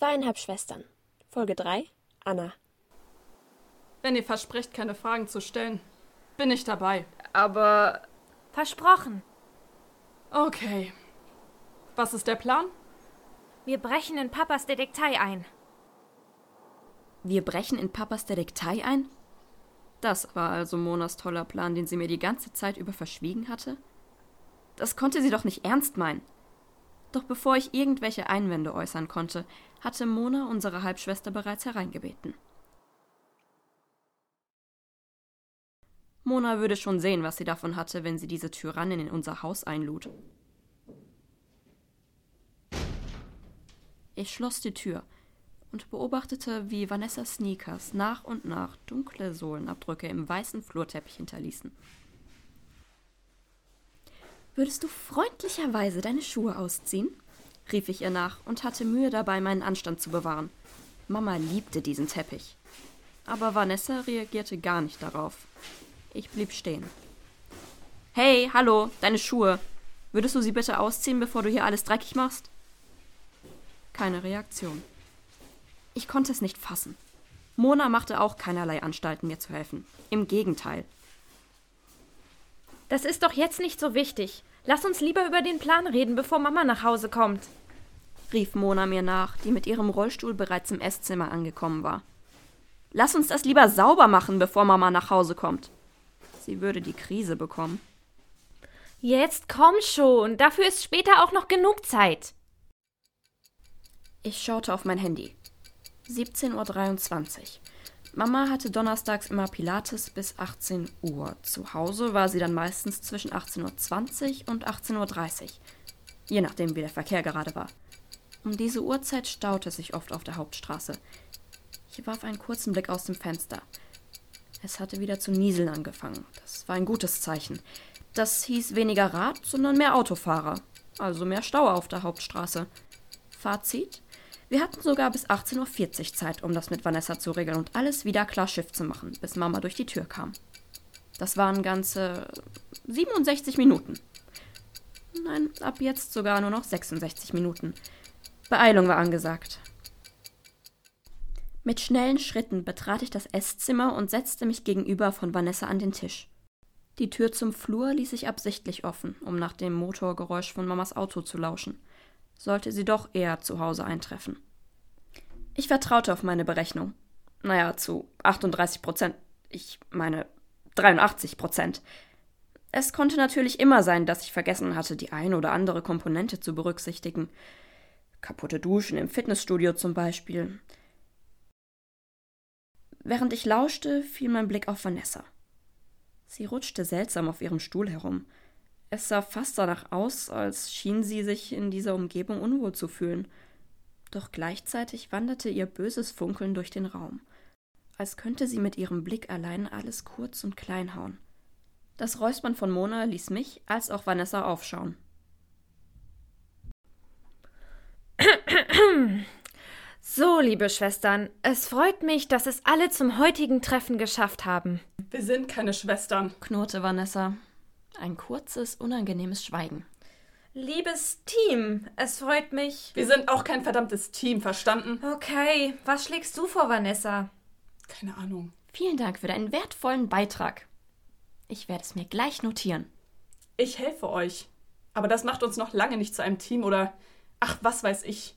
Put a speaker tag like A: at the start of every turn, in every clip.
A: Zweieinhalb Schwestern. Folge 3. Anna.
B: Wenn ihr versprecht, keine Fragen zu stellen, bin ich dabei.
C: Aber.
D: Versprochen.
B: Okay. Was ist der Plan?
D: Wir brechen in Papas Detektei ein.
C: Wir brechen in Papas Detektei ein? Das war also Monas toller Plan, den sie mir die ganze Zeit über verschwiegen hatte? Das konnte sie doch nicht ernst meinen. Doch bevor ich irgendwelche Einwände äußern konnte, hatte Mona unsere Halbschwester bereits hereingebeten. Mona würde schon sehen, was sie davon hatte, wenn sie diese Tyrannin in unser Haus einlud. Ich schloss die Tür und beobachtete, wie Vanessa Sneakers nach und nach dunkle Sohlenabdrücke im weißen Flurteppich hinterließen. Würdest du freundlicherweise deine Schuhe ausziehen? rief ich ihr nach und hatte Mühe dabei, meinen Anstand zu bewahren. Mama liebte diesen Teppich. Aber Vanessa reagierte gar nicht darauf. Ich blieb stehen. Hey, hallo, deine Schuhe. Würdest du sie bitte ausziehen, bevor du hier alles dreckig machst? Keine Reaktion. Ich konnte es nicht fassen. Mona machte auch keinerlei Anstalten, mir zu helfen. Im Gegenteil.
D: Das ist doch jetzt nicht so wichtig. Lass uns lieber über den Plan reden, bevor Mama nach Hause kommt,
C: rief Mona mir nach, die mit ihrem Rollstuhl bereits im Esszimmer angekommen war. Lass uns das lieber sauber machen, bevor Mama nach Hause kommt. Sie würde die Krise bekommen.
D: Jetzt komm schon, dafür ist später auch noch genug Zeit.
C: Ich schaute auf mein Handy. 17.23 Uhr. Mama hatte donnerstags immer Pilates bis 18 Uhr. Zu Hause war sie dann meistens zwischen 18.20 Uhr und 18.30 Uhr. Je nachdem, wie der Verkehr gerade war. Um diese Uhrzeit staute es sich oft auf der Hauptstraße. Ich warf einen kurzen Blick aus dem Fenster. Es hatte wieder zu nieseln angefangen. Das war ein gutes Zeichen. Das hieß weniger Rad, sondern mehr Autofahrer. Also mehr Stau auf der Hauptstraße. Fazit? Wir hatten sogar bis 18.40 Uhr Zeit, um das mit Vanessa zu regeln und alles wieder klar Schiff zu machen, bis Mama durch die Tür kam. Das waren ganze 67 Minuten. Nein, ab jetzt sogar nur noch 66 Minuten. Beeilung war angesagt. Mit schnellen Schritten betrat ich das Esszimmer und setzte mich gegenüber von Vanessa an den Tisch. Die Tür zum Flur ließ ich absichtlich offen, um nach dem Motorgeräusch von Mamas Auto zu lauschen sollte sie doch eher zu Hause eintreffen. Ich vertraute auf meine Berechnung. Naja, zu 38 Prozent. Ich meine 83 Prozent. Es konnte natürlich immer sein, dass ich vergessen hatte, die eine oder andere Komponente zu berücksichtigen. Kaputte Duschen im Fitnessstudio zum Beispiel. Während ich lauschte, fiel mein Blick auf Vanessa. Sie rutschte seltsam auf ihrem Stuhl herum. Es sah fast danach aus, als schien sie sich in dieser Umgebung unwohl zu fühlen. Doch gleichzeitig wanderte ihr böses Funkeln durch den Raum, als könnte sie mit ihrem Blick allein alles kurz und klein hauen. Das Räuspern von Mona ließ mich als auch Vanessa aufschauen.
D: So, liebe Schwestern, es freut mich, dass es alle zum heutigen Treffen geschafft haben.
B: Wir sind keine Schwestern,
C: knurrte Vanessa. Ein kurzes, unangenehmes Schweigen.
D: Liebes Team, es freut mich.
B: Wir sind auch kein verdammtes Team, verstanden?
D: Okay, was schlägst du vor, Vanessa?
B: Keine Ahnung.
C: Vielen Dank für deinen wertvollen Beitrag. Ich werde es mir gleich notieren.
B: Ich helfe euch. Aber das macht uns noch lange nicht zu einem Team oder. Ach, was weiß ich.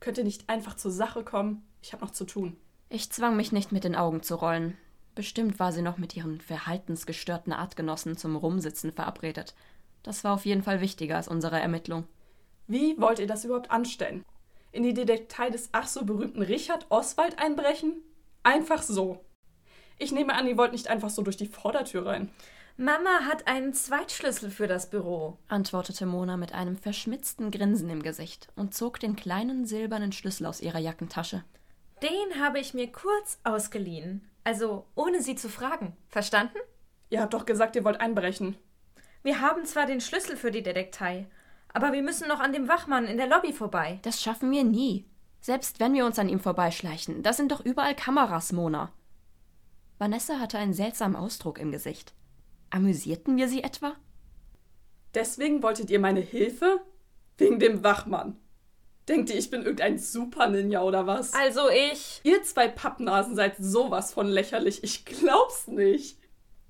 B: Könnt ihr nicht einfach zur Sache kommen? Ich habe noch zu tun.
C: Ich zwang mich nicht mit den Augen zu rollen. Bestimmt war sie noch mit ihren verhaltensgestörten Artgenossen zum Rumsitzen verabredet. Das war auf jeden Fall wichtiger als unsere Ermittlung.
B: Wie wollt ihr das überhaupt anstellen? In die Detektei des ach so berühmten Richard Oswald einbrechen? Einfach so. Ich nehme an, ihr wollt nicht einfach so durch die Vordertür rein.
D: Mama hat einen Zweitschlüssel für das Büro,
C: antwortete Mona mit einem verschmitzten Grinsen im Gesicht und zog den kleinen silbernen Schlüssel aus ihrer Jackentasche.
D: Den habe ich mir kurz ausgeliehen. Also ohne sie zu fragen. Verstanden?
B: Ihr habt doch gesagt, ihr wollt einbrechen.
D: Wir haben zwar den Schlüssel für die Detektei, aber wir müssen noch an dem Wachmann in der Lobby vorbei.
C: Das schaffen wir nie. Selbst wenn wir uns an ihm vorbeischleichen. Da sind doch überall Kameras, Mona. Vanessa hatte einen seltsamen Ausdruck im Gesicht. Amüsierten wir sie etwa?
B: Deswegen wolltet ihr meine Hilfe? Wegen dem Wachmann. Denkt ihr, ich bin irgendein Super-Ninja oder was?
D: Also ich.
B: Ihr zwei Pappnasen seid sowas von lächerlich. Ich glaub's nicht.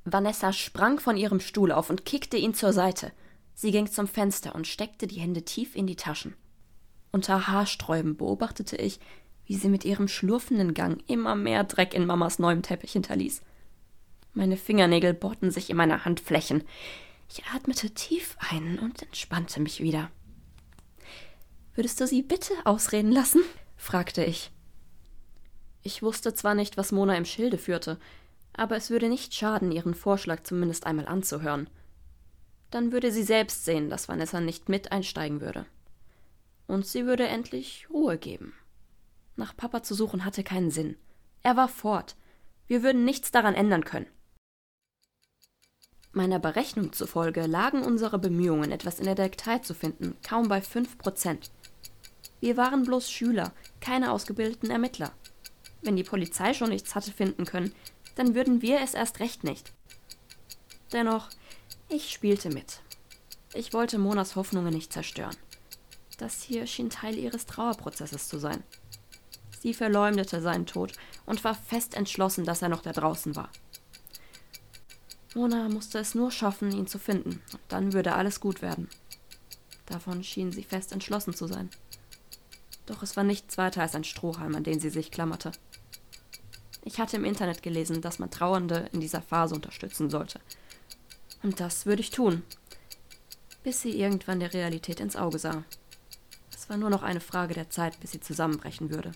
C: Vanessa sprang von ihrem Stuhl auf und kickte ihn zur Seite. Sie ging zum Fenster und steckte die Hände tief in die Taschen. Unter Haarsträuben beobachtete ich, wie sie mit ihrem schlurfenden Gang immer mehr Dreck in Mamas neuem Teppich hinterließ. Meine Fingernägel bohrten sich in meine Handflächen. Ich atmete tief ein und entspannte mich wieder. Würdest du sie bitte ausreden lassen? fragte ich. Ich wusste zwar nicht, was Mona im Schilde führte, aber es würde nicht schaden, ihren Vorschlag zumindest einmal anzuhören. Dann würde sie selbst sehen, dass Vanessa nicht mit einsteigen würde. Und sie würde endlich Ruhe geben. Nach Papa zu suchen hatte keinen Sinn. Er war fort. Wir würden nichts daran ändern können. Meiner Berechnung zufolge lagen unsere Bemühungen, etwas in der Detektei zu finden, kaum bei fünf Prozent. Wir waren bloß Schüler, keine ausgebildeten Ermittler. Wenn die Polizei schon nichts hatte finden können, dann würden wir es erst recht nicht. Dennoch, ich spielte mit. Ich wollte Monas Hoffnungen nicht zerstören. Das hier schien Teil ihres Trauerprozesses zu sein. Sie verleumdete seinen Tod und war fest entschlossen, dass er noch da draußen war. Mona musste es nur schaffen, ihn zu finden, und dann würde alles gut werden. Davon schien sie fest entschlossen zu sein. Doch es war nichts weiter als ein Strohhalm, an den sie sich klammerte. Ich hatte im Internet gelesen, dass man Trauernde in dieser Phase unterstützen sollte. Und das würde ich tun, bis sie irgendwann der Realität ins Auge sah. Es war nur noch eine Frage der Zeit, bis sie zusammenbrechen würde.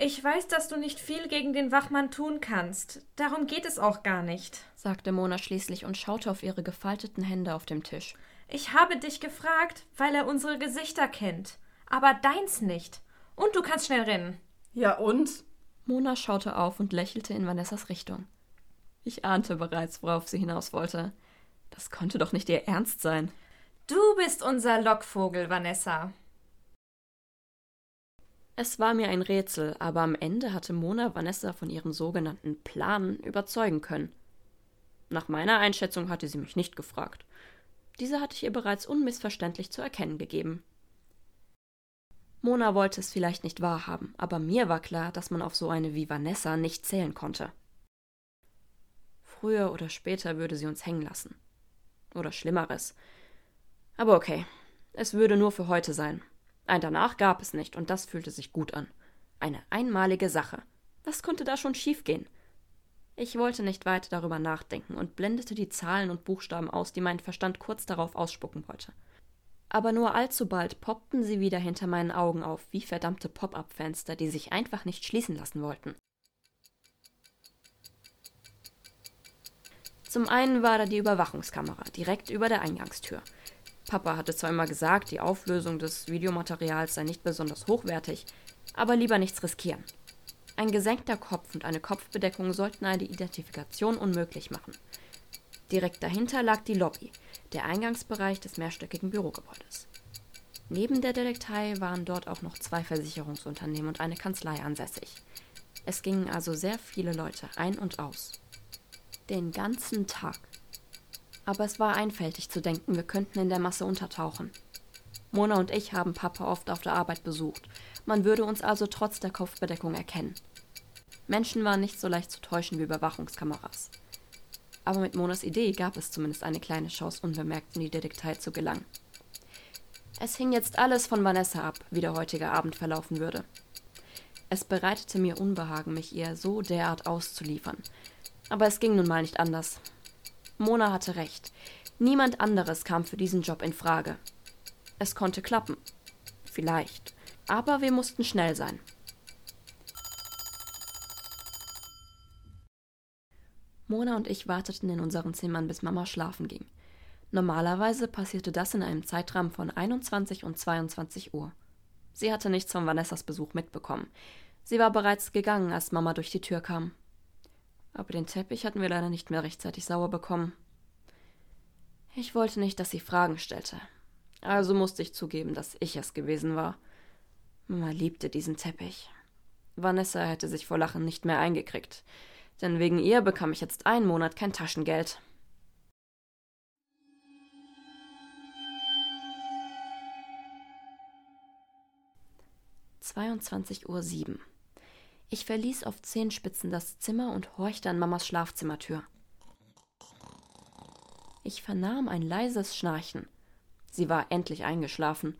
D: Ich weiß, dass du nicht viel gegen den Wachmann tun kannst. Darum geht es auch gar nicht,
C: sagte Mona schließlich und schaute auf ihre gefalteten Hände auf dem Tisch.
D: Ich habe dich gefragt, weil er unsere Gesichter kennt, aber deins nicht. Und du kannst schnell rennen.
B: Ja und?
C: Mona schaute auf und lächelte in Vanessas Richtung. Ich ahnte bereits, worauf sie hinaus wollte. Das konnte doch nicht ihr Ernst sein.
D: Du bist unser Lockvogel, Vanessa.
C: Es war mir ein Rätsel, aber am Ende hatte Mona Vanessa von ihrem sogenannten Plan überzeugen können. Nach meiner Einschätzung hatte sie mich nicht gefragt. Diese hatte ich ihr bereits unmissverständlich zu erkennen gegeben. Mona wollte es vielleicht nicht wahrhaben, aber mir war klar, dass man auf so eine wie Vanessa nicht zählen konnte. Früher oder später würde sie uns hängen lassen. Oder Schlimmeres. Aber okay, es würde nur für heute sein. Ein danach gab es nicht, und das fühlte sich gut an. Eine einmalige Sache. Was konnte da schon schiefgehen? Ich wollte nicht weiter darüber nachdenken und blendete die Zahlen und Buchstaben aus, die mein Verstand kurz darauf ausspucken wollte. Aber nur allzu bald poppten sie wieder hinter meinen Augen auf, wie verdammte Pop-up-Fenster, die sich einfach nicht schließen lassen wollten. Zum einen war da die Überwachungskamera direkt über der Eingangstür. Papa hatte zwar immer gesagt, die Auflösung des Videomaterials sei nicht besonders hochwertig, aber lieber nichts riskieren. Ein gesenkter Kopf und eine Kopfbedeckung sollten eine Identifikation unmöglich machen. Direkt dahinter lag die Lobby, der Eingangsbereich des mehrstöckigen Bürogebäudes. Neben der Detektei waren dort auch noch zwei Versicherungsunternehmen und eine Kanzlei ansässig. Es gingen also sehr viele Leute ein und aus. Den ganzen Tag aber es war einfältig zu denken, wir könnten in der Masse untertauchen. Mona und ich haben Papa oft auf der Arbeit besucht. Man würde uns also trotz der Kopfbedeckung erkennen. Menschen waren nicht so leicht zu täuschen wie Überwachungskameras. Aber mit Monas Idee gab es zumindest eine kleine Chance, unbemerkt in die Detektei zu gelangen. Es hing jetzt alles von Vanessa ab, wie der heutige Abend verlaufen würde. Es bereitete mir Unbehagen, mich ihr so derart auszuliefern. Aber es ging nun mal nicht anders. Mona hatte recht. Niemand anderes kam für diesen Job in Frage. Es konnte klappen. Vielleicht. Aber wir mussten schnell sein. Mona und ich warteten in unseren Zimmern, bis Mama schlafen ging. Normalerweise passierte das in einem Zeitrahmen von 21 und 22 Uhr. Sie hatte nichts von Vanessas Besuch mitbekommen. Sie war bereits gegangen, als Mama durch die Tür kam aber den Teppich hatten wir leider nicht mehr rechtzeitig sauer bekommen. Ich wollte nicht, dass sie Fragen stellte. Also musste ich zugeben, dass ich es gewesen war. Mama liebte diesen Teppich. Vanessa hätte sich vor Lachen nicht mehr eingekriegt, denn wegen ihr bekam ich jetzt einen Monat kein Taschengeld. 22.07 Uhr. Ich verließ auf Zehenspitzen das Zimmer und horchte an Mamas Schlafzimmertür. Ich vernahm ein leises Schnarchen. Sie war endlich eingeschlafen.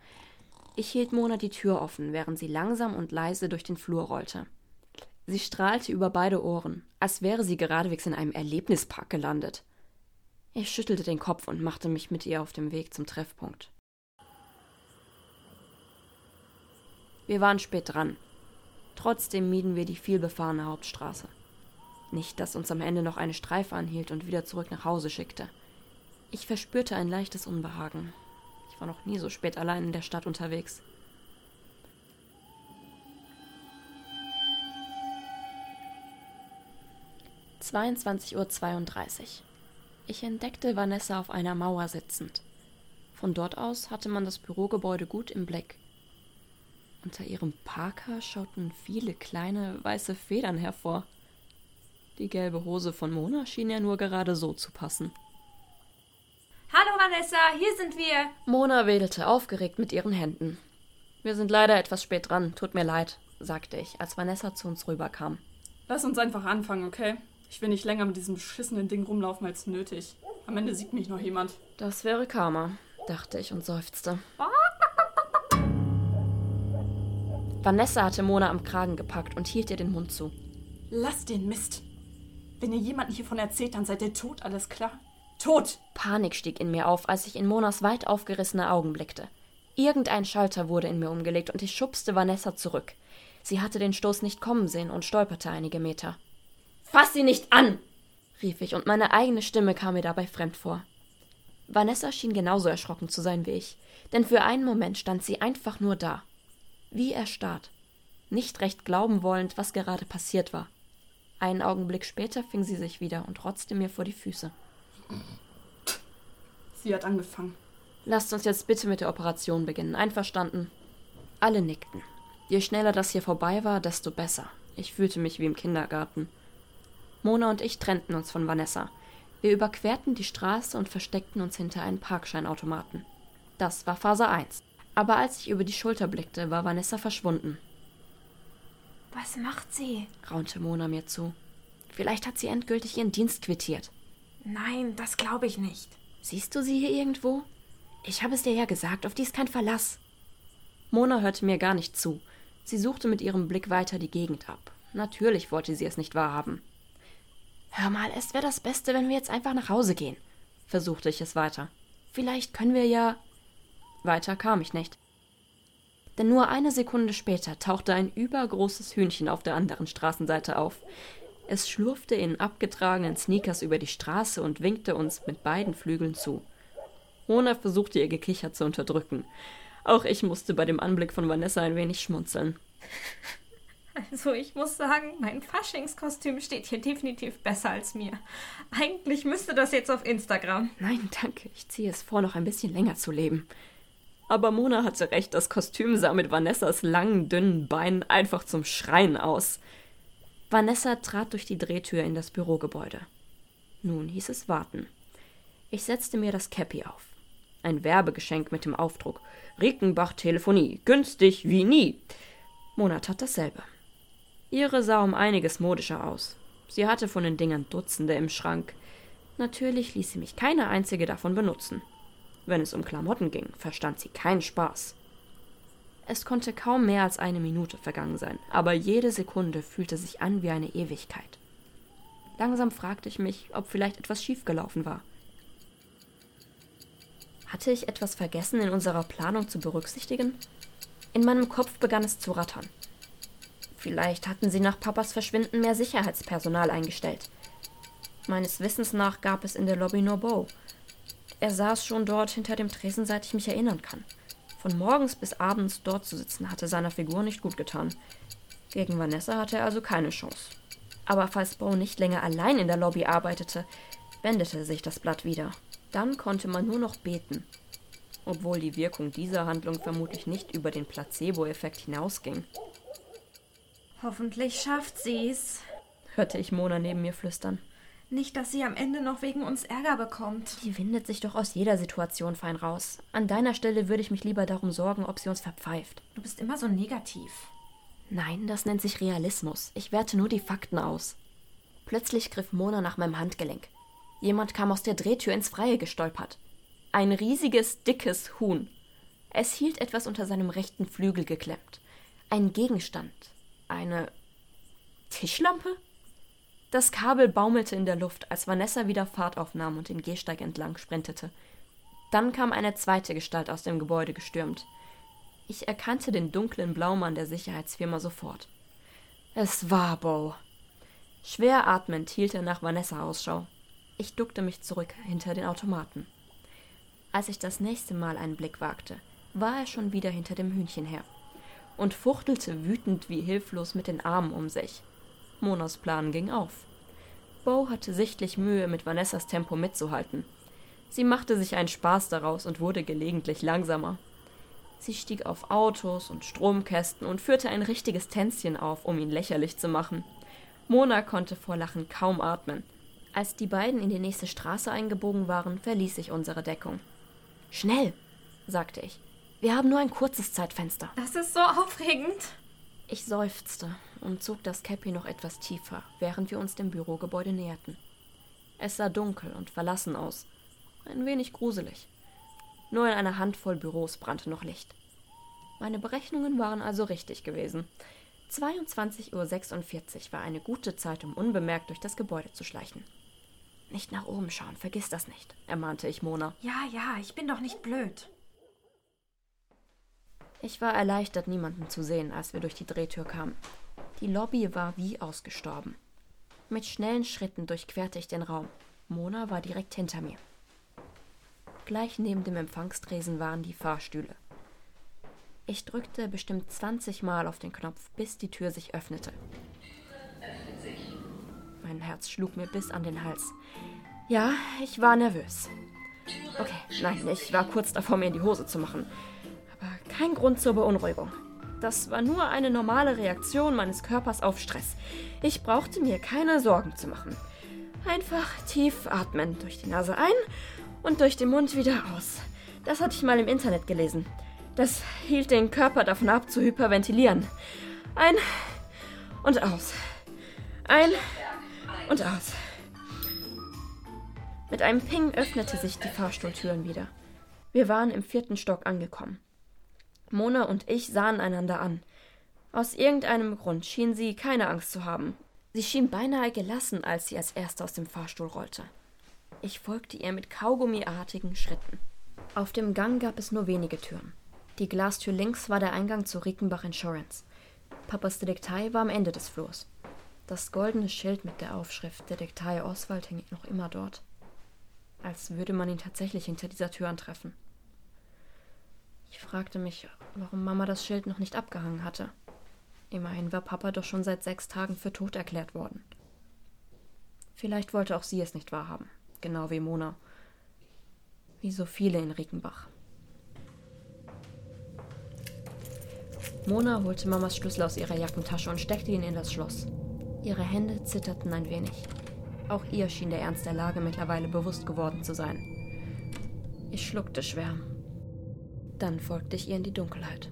C: Ich hielt Mona die Tür offen, während sie langsam und leise durch den Flur rollte. Sie strahlte über beide Ohren, als wäre sie geradewegs in einem Erlebnispark gelandet. Ich schüttelte den Kopf und machte mich mit ihr auf dem Weg zum Treffpunkt. Wir waren spät dran. Trotzdem mieden wir die vielbefahrene Hauptstraße. Nicht, dass uns am Ende noch eine Streife anhielt und wieder zurück nach Hause schickte. Ich verspürte ein leichtes Unbehagen. War noch nie so spät allein in der Stadt unterwegs. Uhr. Ich entdeckte Vanessa auf einer Mauer sitzend. Von dort aus hatte man das Bürogebäude gut im Blick. Unter ihrem Parker schauten viele kleine weiße Federn hervor. Die gelbe Hose von Mona schien ja nur gerade so zu passen.
D: Vanessa, hier sind wir.
C: Mona wedelte aufgeregt mit ihren Händen. Wir sind leider etwas spät dran, tut mir leid, sagte ich, als Vanessa zu uns rüberkam.
B: Lass uns einfach anfangen, okay? Ich will nicht länger mit diesem beschissenen Ding rumlaufen als nötig. Am Ende sieht mich noch jemand.
C: Das wäre Karma, dachte ich und seufzte. Vanessa hatte Mona am Kragen gepackt und hielt ihr den Mund zu.
B: Lass den Mist. Wenn ihr jemanden hiervon erzählt, dann seid ihr tot, alles klar? Tot!
C: Panik stieg in mir auf, als ich in Monas weit aufgerissene Augen blickte. Irgendein Schalter wurde in mir umgelegt und ich schubste Vanessa zurück. Sie hatte den Stoß nicht kommen sehen und stolperte einige Meter. Fass sie nicht an! rief ich, und meine eigene Stimme kam mir dabei fremd vor. Vanessa schien genauso erschrocken zu sein wie ich, denn für einen Moment stand sie einfach nur da, wie erstarrt, nicht recht glauben wollend, was gerade passiert war. Einen Augenblick später fing sie sich wieder und rotzte mir vor die Füße.
B: Sie hat angefangen.
C: Lasst uns jetzt bitte mit der Operation beginnen. Einverstanden? Alle nickten. Je schneller das hier vorbei war, desto besser. Ich fühlte mich wie im Kindergarten. Mona und ich trennten uns von Vanessa. Wir überquerten die Straße und versteckten uns hinter einen Parkscheinautomaten. Das war Phase 1. Aber als ich über die Schulter blickte, war Vanessa verschwunden.
D: Was macht sie?
C: raunte Mona mir zu. Vielleicht hat sie endgültig ihren Dienst quittiert.
D: Nein, das glaube ich nicht.
C: Siehst du sie hier irgendwo? Ich habe es dir ja gesagt, auf die ist kein Verlass. Mona hörte mir gar nicht zu. Sie suchte mit ihrem Blick weiter die Gegend ab. Natürlich wollte sie es nicht wahrhaben. Hör mal, es wäre das Beste, wenn wir jetzt einfach nach Hause gehen, versuchte ich es weiter. Vielleicht können wir ja. Weiter kam ich nicht. Denn nur eine Sekunde später tauchte ein übergroßes Hühnchen auf der anderen Straßenseite auf. Es schlurfte in abgetragenen Sneakers über die Straße und winkte uns mit beiden Flügeln zu. Mona versuchte ihr Gekicher zu unterdrücken. Auch ich musste bei dem Anblick von Vanessa ein wenig schmunzeln.
D: Also ich muss sagen, mein Faschingskostüm steht hier definitiv besser als mir. Eigentlich müsste das jetzt auf Instagram.
C: Nein, danke. Ich ziehe es vor, noch ein bisschen länger zu leben. Aber Mona hatte recht, das Kostüm sah mit Vanessas langen, dünnen Beinen einfach zum Schreien aus. Vanessa trat durch die Drehtür in das Bürogebäude. Nun hieß es warten. Ich setzte mir das Cappy auf. Ein Werbegeschenk mit dem Aufdruck Rickenbach Telefonie, günstig wie nie. Mona tat dasselbe. Ihre sah um einiges modischer aus. Sie hatte von den Dingern Dutzende im Schrank. Natürlich ließ sie mich keine einzige davon benutzen. Wenn es um Klamotten ging, verstand sie keinen Spaß. Es konnte kaum mehr als eine Minute vergangen sein, aber jede Sekunde fühlte sich an wie eine Ewigkeit. Langsam fragte ich mich, ob vielleicht etwas schiefgelaufen war. Hatte ich etwas vergessen in unserer Planung zu berücksichtigen? In meinem Kopf begann es zu rattern. Vielleicht hatten sie nach Papas Verschwinden mehr Sicherheitspersonal eingestellt. Meines Wissens nach gab es in der Lobby nur Bo. Er saß schon dort hinter dem Tresen, seit ich mich erinnern kann. Von morgens bis abends dort zu sitzen, hatte seiner Figur nicht gut getan. Gegen Vanessa hatte er also keine Chance. Aber falls Bo nicht länger allein in der Lobby arbeitete, wendete sich das Blatt wieder. Dann konnte man nur noch beten. Obwohl die Wirkung dieser Handlung vermutlich nicht über den Placebo-Effekt hinausging.
D: Hoffentlich schafft sie's.
C: hörte ich Mona neben mir flüstern.
D: Nicht, dass sie am Ende noch wegen uns Ärger bekommt.
C: Die windet sich doch aus jeder Situation fein raus. An deiner Stelle würde ich mich lieber darum sorgen, ob sie uns verpfeift.
D: Du bist immer so negativ.
C: Nein, das nennt sich Realismus. Ich werte nur die Fakten aus. Plötzlich griff Mona nach meinem Handgelenk. Jemand kam aus der Drehtür ins Freie gestolpert. Ein riesiges, dickes Huhn. Es hielt etwas unter seinem rechten Flügel geklemmt. Ein Gegenstand. Eine Tischlampe? Das Kabel baumelte in der Luft, als Vanessa wieder Fahrt aufnahm und den Gehsteig entlang sprintete. Dann kam eine zweite Gestalt aus dem Gebäude gestürmt. Ich erkannte den dunklen Blaumann der Sicherheitsfirma sofort. Es war Bo. Schwer atmend hielt er nach Vanessa Ausschau. Ich duckte mich zurück hinter den Automaten. Als ich das nächste Mal einen Blick wagte, war er schon wieder hinter dem Hühnchen her und fuchtelte wütend wie hilflos mit den Armen um sich. Monas Plan ging auf. Bo hatte sichtlich Mühe, mit Vanessas Tempo mitzuhalten. Sie machte sich einen Spaß daraus und wurde gelegentlich langsamer. Sie stieg auf Autos und Stromkästen und führte ein richtiges Tänzchen auf, um ihn lächerlich zu machen. Mona konnte vor Lachen kaum atmen. Als die beiden in die nächste Straße eingebogen waren, verließ ich unsere Deckung. Schnell, sagte ich. Wir haben nur ein kurzes Zeitfenster.
D: Das ist so aufregend.
C: Ich seufzte und zog das Käppi noch etwas tiefer, während wir uns dem Bürogebäude näherten. Es sah dunkel und verlassen aus, ein wenig gruselig. Nur in einer Handvoll Büros brannte noch Licht. Meine Berechnungen waren also richtig gewesen. 22.46 Uhr war eine gute Zeit, um unbemerkt durch das Gebäude zu schleichen. Nicht nach oben schauen, vergiss das nicht, ermahnte ich Mona.
D: Ja, ja, ich bin doch nicht blöd.
C: Ich war erleichtert, niemanden zu sehen, als wir durch die Drehtür kamen. Die Lobby war wie ausgestorben. Mit schnellen Schritten durchquerte ich den Raum. Mona war direkt hinter mir. Gleich neben dem Empfangstresen waren die Fahrstühle. Ich drückte bestimmt 20 Mal auf den Knopf, bis die Tür sich öffnete. Mein Herz schlug mir bis an den Hals. Ja, ich war nervös. Okay, nein, ich war kurz davor, mir in die Hose zu machen kein Grund zur Beunruhigung. Das war nur eine normale Reaktion meines Körpers auf Stress. Ich brauchte mir keine Sorgen zu machen. Einfach tief atmen, durch die Nase ein und durch den Mund wieder aus. Das hatte ich mal im Internet gelesen. Das hielt den Körper davon ab, zu hyperventilieren. Ein und aus. Ein und aus. Mit einem Ping öffnete sich die Fahrstuhltüren wieder. Wir waren im vierten Stock angekommen. Mona und ich sahen einander an. Aus irgendeinem Grund schien sie keine Angst zu haben. Sie schien beinahe gelassen, als sie als erste aus dem Fahrstuhl rollte. Ich folgte ihr mit kaugummiartigen Schritten. Auf dem Gang gab es nur wenige Türen. Die Glastür links war der Eingang zu Rickenbach Insurance. Papas Detektei war am Ende des Flurs. Das goldene Schild mit der Aufschrift Detektei Oswald hing noch immer dort. Als würde man ihn tatsächlich hinter dieser Tür antreffen. Ich fragte mich, warum Mama das Schild noch nicht abgehangen hatte. Immerhin war Papa doch schon seit sechs Tagen für tot erklärt worden. Vielleicht wollte auch sie es nicht wahrhaben, genau wie Mona. Wie so viele in Riekenbach. Mona holte Mamas Schlüssel aus ihrer Jackentasche und steckte ihn in das Schloss. Ihre Hände zitterten ein wenig. Auch ihr schien der Ernst der Lage mittlerweile bewusst geworden zu sein. Ich schluckte schwer dann folgte ich ihr in die Dunkelheit.